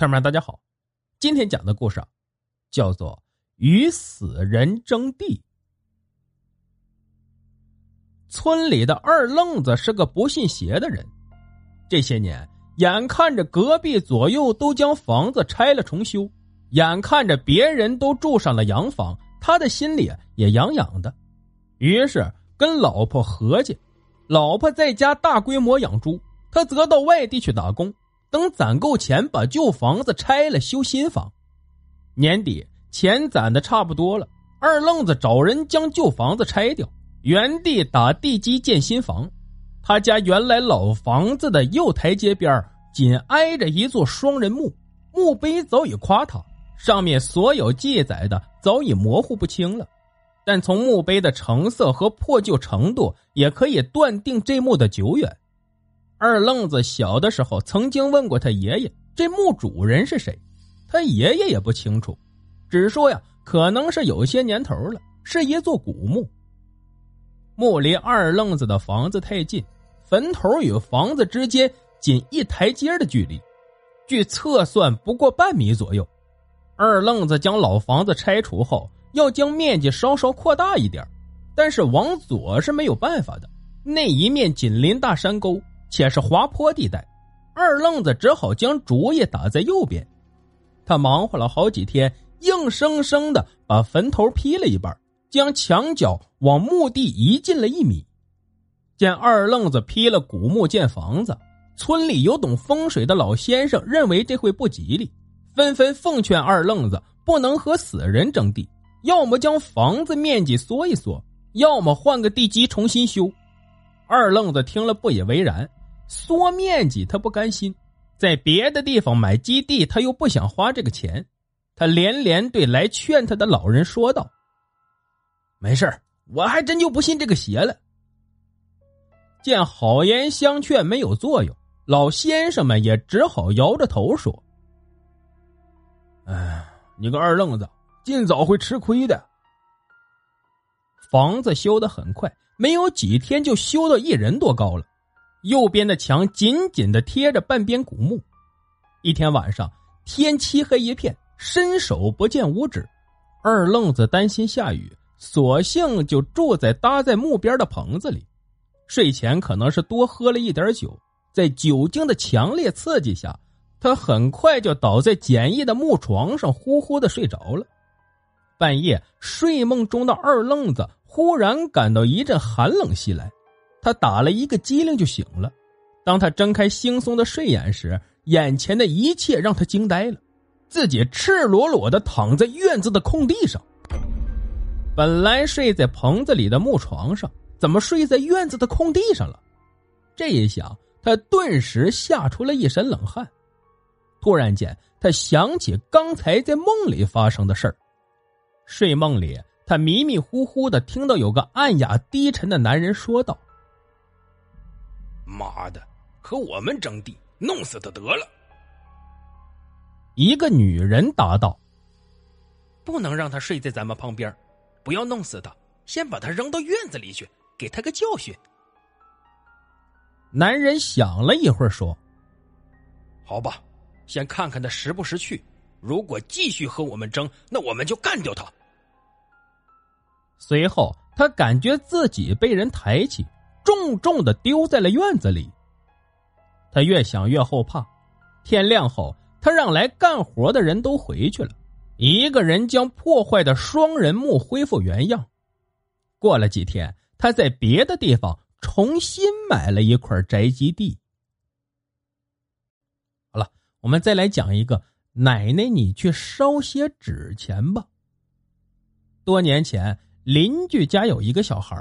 朋友们，大家好，今天讲的故事叫做《与死人争地》。村里的二愣子是个不信邪的人，这些年眼看着隔壁左右都将房子拆了重修，眼看着别人都住上了洋房，他的心里也痒痒的，于是跟老婆合计，老婆在家大规模养猪，他则到外地去打工。等攒够钱，把旧房子拆了修新房。年底钱攒的差不多了，二愣子找人将旧房子拆掉，原地打地基建新房。他家原来老房子的右台阶边紧挨着一座双人墓，墓碑早已垮塌，上面所有记载的早已模糊不清了。但从墓碑的成色和破旧程度，也可以断定这墓的久远。二愣子小的时候曾经问过他爷爷：“这墓主人是谁？”他爷爷也不清楚，只说呀，可能是有些年头了，是一座古墓。墓离二愣子的房子太近，坟头与房子之间仅一台阶的距离，据测算不过半米左右。二愣子将老房子拆除后，要将面积稍稍扩大一点，但是往左是没有办法的，那一面紧邻大山沟。且是滑坡地带，二愣子只好将主意打在右边。他忙活了好几天，硬生生的把坟头劈了一半，将墙角往墓地移进了一米。见二愣子劈了古墓建房子，村里有懂风水的老先生认为这会不吉利，纷纷奉劝二愣子不能和死人争地，要么将房子面积缩一缩，要么换个地基重新修。二愣子听了不以为然。缩面积，他不甘心；在别的地方买基地，他又不想花这个钱。他连连对来劝他的老人说道：“没事我还真就不信这个邪了。”见好言相劝没有作用，老先生们也只好摇着头说：“哎，你个二愣子，尽早会吃亏的。”房子修的很快，没有几天就修到一人多高了。右边的墙紧紧的贴着半边古墓。一天晚上，天漆黑一片，伸手不见五指。二愣子担心下雨，索性就住在搭在墓边的棚子里。睡前可能是多喝了一点酒，在酒精的强烈刺激下，他很快就倒在简易的木床上，呼呼的睡着了。半夜，睡梦中的二愣子忽然感到一阵寒冷袭来。他打了一个激灵就醒了，当他睁开惺忪的睡眼时，眼前的一切让他惊呆了，自己赤裸裸的躺在院子的空地上。本来睡在棚子里的木床上，怎么睡在院子的空地上了？这一想，他顿时吓出了一身冷汗。突然间，他想起刚才在梦里发生的事儿。睡梦里，他迷迷糊糊的听到有个暗哑低沉的男人说道。妈的，和我们争地，弄死他得了。一个女人答道：“不能让他睡在咱们旁边，不要弄死他，先把他扔到院子里去，给他个教训。”男人想了一会儿，说：“好吧，先看看他识不识趣。如果继续和我们争，那我们就干掉他。”随后，他感觉自己被人抬起。重重的丢在了院子里。他越想越后怕。天亮后，他让来干活的人都回去了，一个人将破坏的双人墓恢复原样。过了几天，他在别的地方重新买了一块宅基地。好了，我们再来讲一个奶奶，你去烧些纸钱吧。多年前，邻居家有一个小孩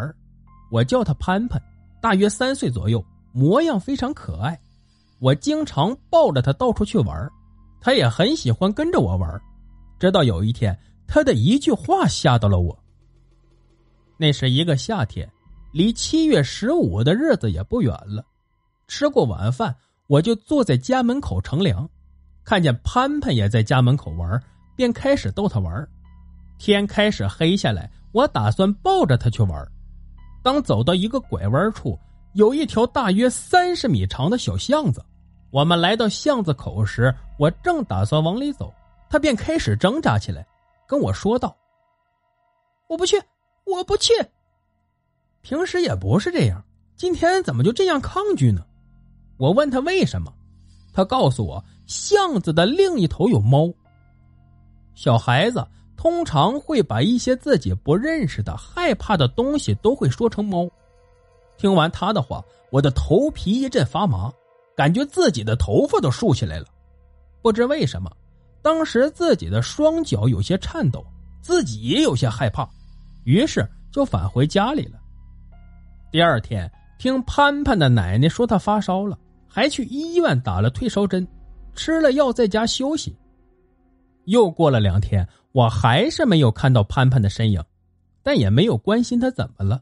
我叫他潘潘。大约三岁左右，模样非常可爱。我经常抱着他到处去玩，他也很喜欢跟着我玩。直到有一天，他的一句话吓到了我。那是一个夏天，离七月十五的日子也不远了。吃过晚饭，我就坐在家门口乘凉，看见潘潘也在家门口玩，便开始逗他玩。天开始黑下来，我打算抱着他去玩。当走到一个拐弯处，有一条大约三十米长的小巷子，我们来到巷子口时，我正打算往里走，他便开始挣扎起来，跟我说道：“我不去，我不去。”平时也不是这样，今天怎么就这样抗拒呢？我问他为什么，他告诉我巷子的另一头有猫。小孩子通常会把一些自己不认识的、害怕的东西都会说成猫。听完他的话，我的头皮一阵发麻，感觉自己的头发都竖起来了。不知为什么，当时自己的双脚有些颤抖，自己也有些害怕，于是就返回家里了。第二天，听潘潘的奶奶说他发烧了，还去医院打了退烧针，吃了药在家休息。又过了两天，我还是没有看到潘潘的身影，但也没有关心他怎么了。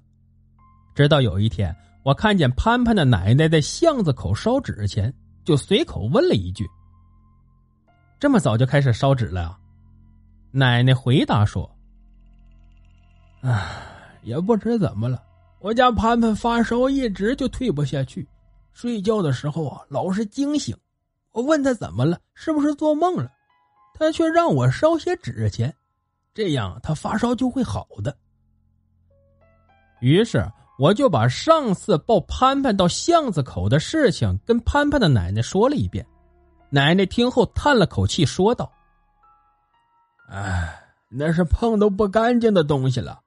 直到有一天，我看见潘潘的奶奶在巷子口烧纸钱，就随口问了一句：“这么早就开始烧纸了呀？”奶奶回答说：“啊，也不知怎么了。”我家潘潘发烧一直就退不下去，睡觉的时候啊老是惊醒。我问他怎么了，是不是做梦了？他却让我烧些纸钱，这样他发烧就会好的。于是我就把上次抱潘潘到巷子口的事情跟潘潘的奶奶说了一遍。奶奶听后叹了口气，说道：“哎，那是碰到不干净的东西了。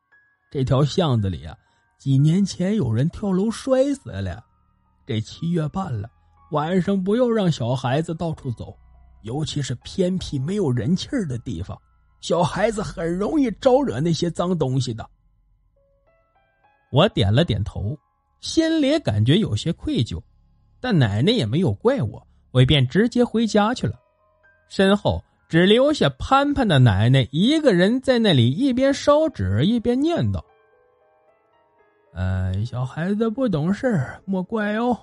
这条巷子里啊。”几年前有人跳楼摔死了，这七月半了，晚上不要让小孩子到处走，尤其是偏僻没有人气儿的地方，小孩子很容易招惹那些脏东西的。我点了点头，心里感觉有些愧疚，但奶奶也没有怪我，我便直接回家去了，身后只留下潘潘的奶奶一个人在那里一边烧纸一边念叨。呃，小孩子不懂事莫怪哦。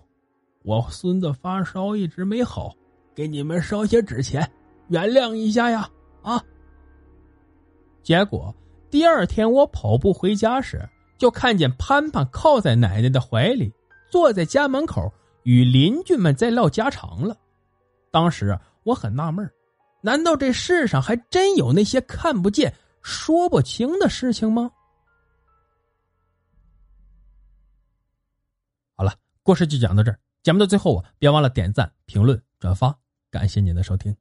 我孙子发烧一直没好，给你们烧些纸钱，原谅一下呀！啊。结果第二天我跑步回家时，就看见潘潘靠在奶奶的怀里，坐在家门口与邻居们在唠家常了。当时我很纳闷难道这世上还真有那些看不见、说不清的事情吗？好了故事就讲到这儿，节目的最后啊，别忘了点赞、评论、转发，感谢您的收听。